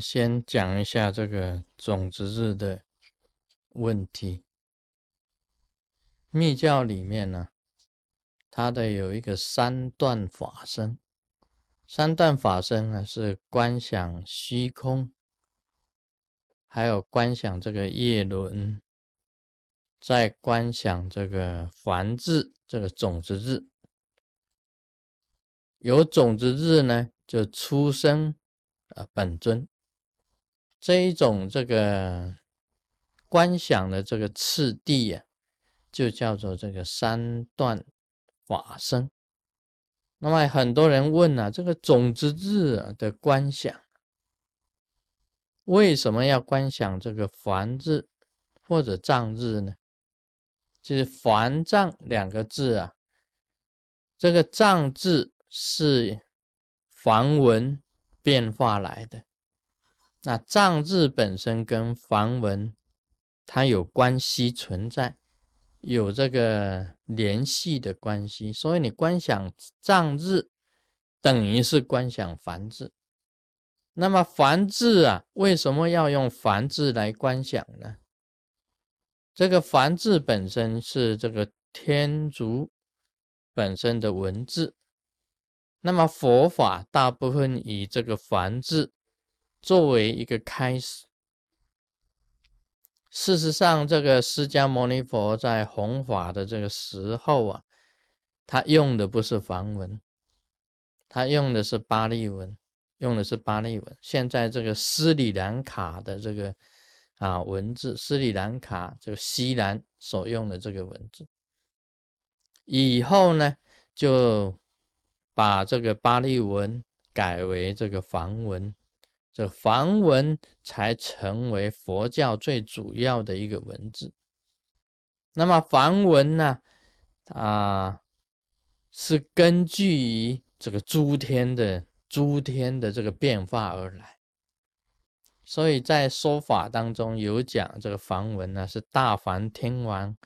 先讲一下这个种子日的问题。密教里面呢，它的有一个三段法身，三段法身呢是观想虚空，还有观想这个叶轮，再观想这个凡字这个种子日。有种子日呢，就出生。啊，本尊这一种这个观想的这个次第呀，就叫做这个三段法身。那么很多人问啊，这个种子日的观想，为什么要观想这个凡字或者藏日呢？就是凡藏两个字啊，这个藏字是梵文。变化来的，那藏字本身跟梵文它有关系存在，有这个联系的关系，所以你观想藏字等于是观想梵字。那么梵字啊，为什么要用梵字来观想呢？这个梵字本身是这个天竺本身的文字。那么佛法大部分以这个梵字作为一个开始。事实上，这个释迦牟尼佛在弘法的这个时候啊，他用的不是梵文，他用的是巴利文，用的是巴利文。现在这个斯里兰卡的这个啊文字，斯里兰卡就西兰所用的这个文字，以后呢就。把这个巴利文改为这个梵文，这梵文才成为佛教最主要的一个文字。那么梵文呢，啊，是根据于这个诸天的诸天的这个变化而来。所以在说法当中有讲，这个梵文呢是大梵天王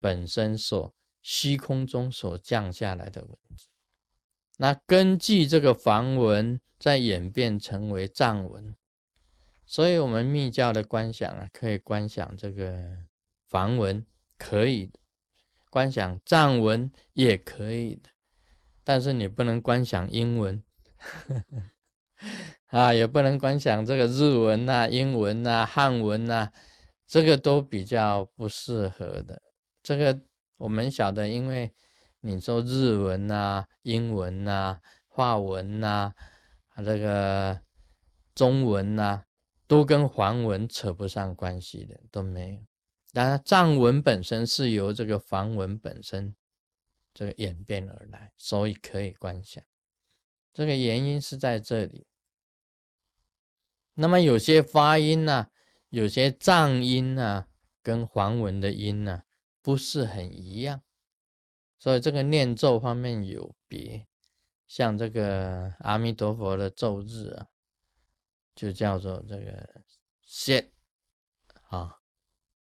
本身所虚空中所降下来的文字。那根据这个梵文，再演变成为藏文，所以我们密教的观想啊，可以观想这个梵文，可以的；观想藏文也可以的，但是你不能观想英文，啊，也不能观想这个日文呐、英文呐、汉文呐，这个都比较不适合的。这个我们晓得，因为。你说日文呐、英文呐、法文呐，啊这个中文呐，都跟梵文扯不上关系的，都没有。当然，藏文本身是由这个梵文本身这个演变而来，所以可以观想。这个原因是在这里。那么有些发音呢，有些藏音呢，跟梵文的音呢，不是很一样。所以这个念咒方面有别，像这个阿弥陀佛的咒日啊，就叫做这个谢啊，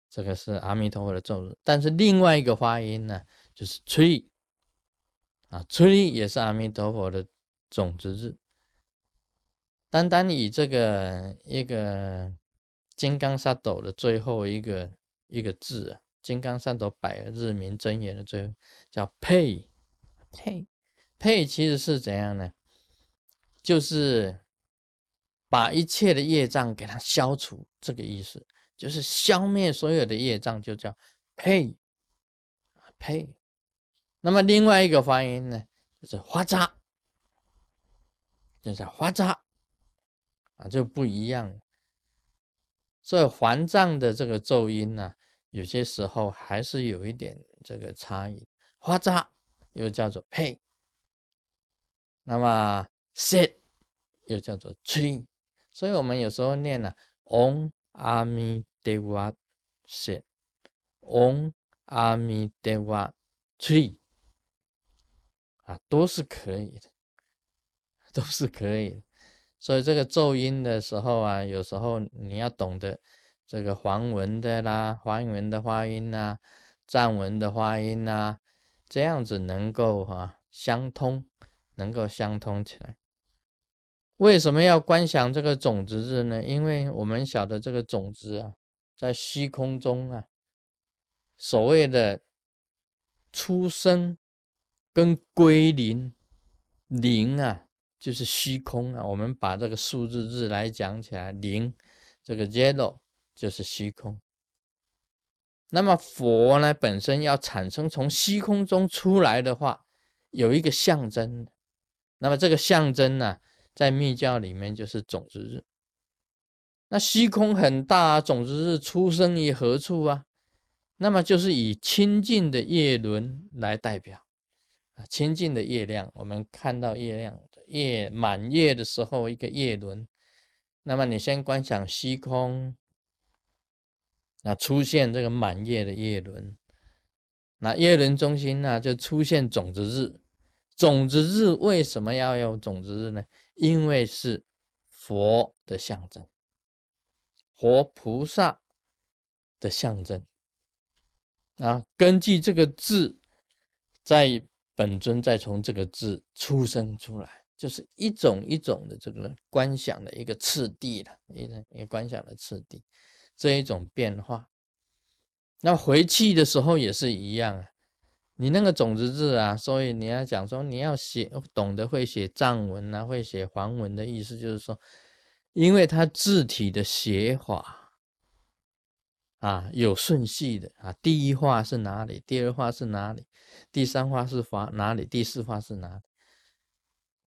这个是阿弥陀佛的咒日。但是另外一个发音呢，就是吹啊，吹也是阿弥陀佛的种子日。单单以这个一个金刚萨埵的最后一个一个字啊。金刚三斗百日明真言的最后叫配配配，其实是怎样呢？就是把一切的业障给它消除，这个意思就是消灭所有的业障，就叫配配。那么另外一个发音呢，就是花扎，就是花扎啊，就不一样。所以还藏的这个咒音呢。有些时候还是有一点这个差异，花扎又叫做配，那么 sit 又叫做 tree，所以我们有时候念呢，om ami deva sit，om ami deva tree，啊，都是可以的，都是可以的。所以这个奏音的时候啊，有时候你要懂得。这个梵文的啦，梵文的发音呐，藏文的发音呐，这样子能够哈相通，能够相通起来。为什么要观想这个种子日呢？因为我们晓得这个种子啊，在虚空中啊，所谓的出生跟归零，零啊就是虚空啊。我们把这个数字日来讲起来，零这个 zero 就是虚空。那么佛呢，本身要产生从虚空中出来的话，有一个象征。那么这个象征呢？在密教里面就是种子日，那虚空很大，种子日出生于何处啊？那么就是以清净的月轮来代表啊，清净的月亮，我们看到月亮的月满月的时候，一个夜轮。那么你先观想虚空，那出现这个满月的月轮，那月轮中心呢就出现种子日。种子日为什么要有种子日呢？因为是佛的象征，佛菩萨的象征啊。根据这个字，在本尊再从这个字出生出来，就是一种一种的这个观想的一个次第了，一个一个观想的次第，这一种变化。那回去的时候也是一样啊。你那个种子字啊，所以你要讲说你要写懂得会写藏文啊，会写梵文的意思就是说，因为它字体的写法啊有顺序的啊，第一画是哪里，第二画是哪里，第三画是画哪里，第四画是哪里。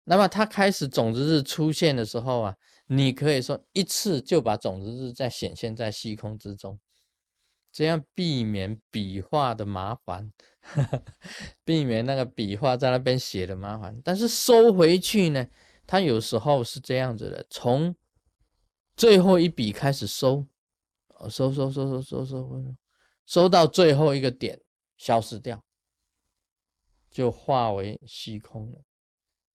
那么它开始种子字出现的时候啊，你可以说一次就把种子字再显现在虚空之中。这样避免笔画的麻烦，避免那个笔画在那边写的麻烦。但是收回去呢，它有时候是这样子的：从最后一笔开始收收，收收收收收收，收到最后一个点消失掉，就化为虚空了。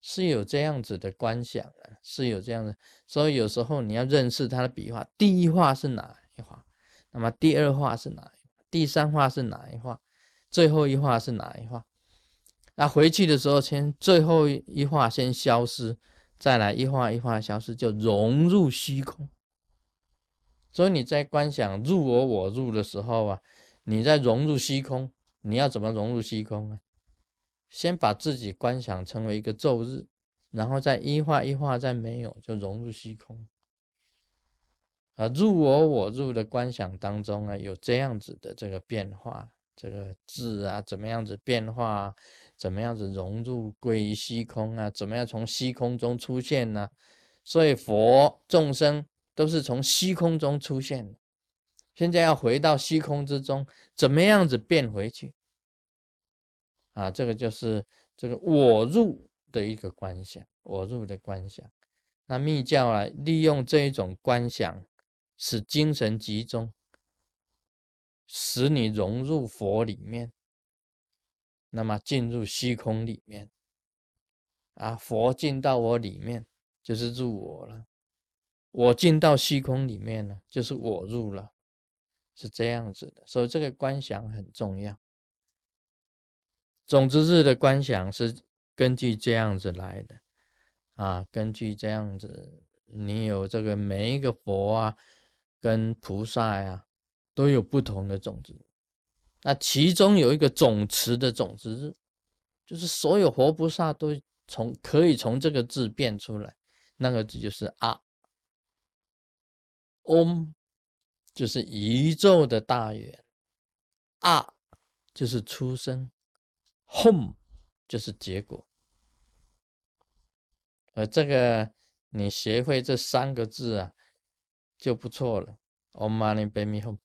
是有这样子的观想啊，是有这样的。所以有时候你要认识它的笔画，第一画是哪一画？那么第二画是哪一画？第三画是哪一画？最后一画是哪一画？那回去的时候，先最后一画先消失，再来一画一画消失，就融入虚空。所以你在观想入我我入的时候啊，你在融入虚空，你要怎么融入虚空啊？先把自己观想成为一个昼日，然后再一化一化再没有，就融入虚空。啊，入我我入的观想当中啊，有这样子的这个变化，这个字啊，怎么样子变化，怎么样子融入归于虚空啊，怎么样从虚空中出现呢？所以佛众生都是从虚空中出现的，现在要回到虚空之中，怎么样子变回去？啊，这个就是这个我入的一个观想，我入的观想。那密教啊，利用这一种观想。使精神集中，使你融入佛里面，那么进入虚空里面，啊，佛进到我里面，就是入我了；我进到虚空里面呢，就是我入了，是这样子的。所以这个观想很重要。种子日的观想是根据这样子来的，啊，根据这样子，你有这个每一个佛啊。跟菩萨呀都有不同的种子，那其中有一个总持的种子日，就是所有活菩萨都从可以从这个字变出来，那个字就是啊嗡，就是宇宙的大圆，啊就是出生，home 就是结果，而这个你学会这三个字啊。就不错了。Om Mani p a m e Hum。